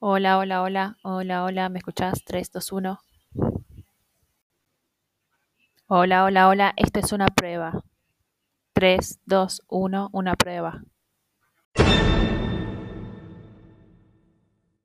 Hola, hola, hola, hola, hola, ¿me escuchás? 3, 2, 1. Hola, hola, hola, esta es una prueba. 3, 2, 1, una prueba.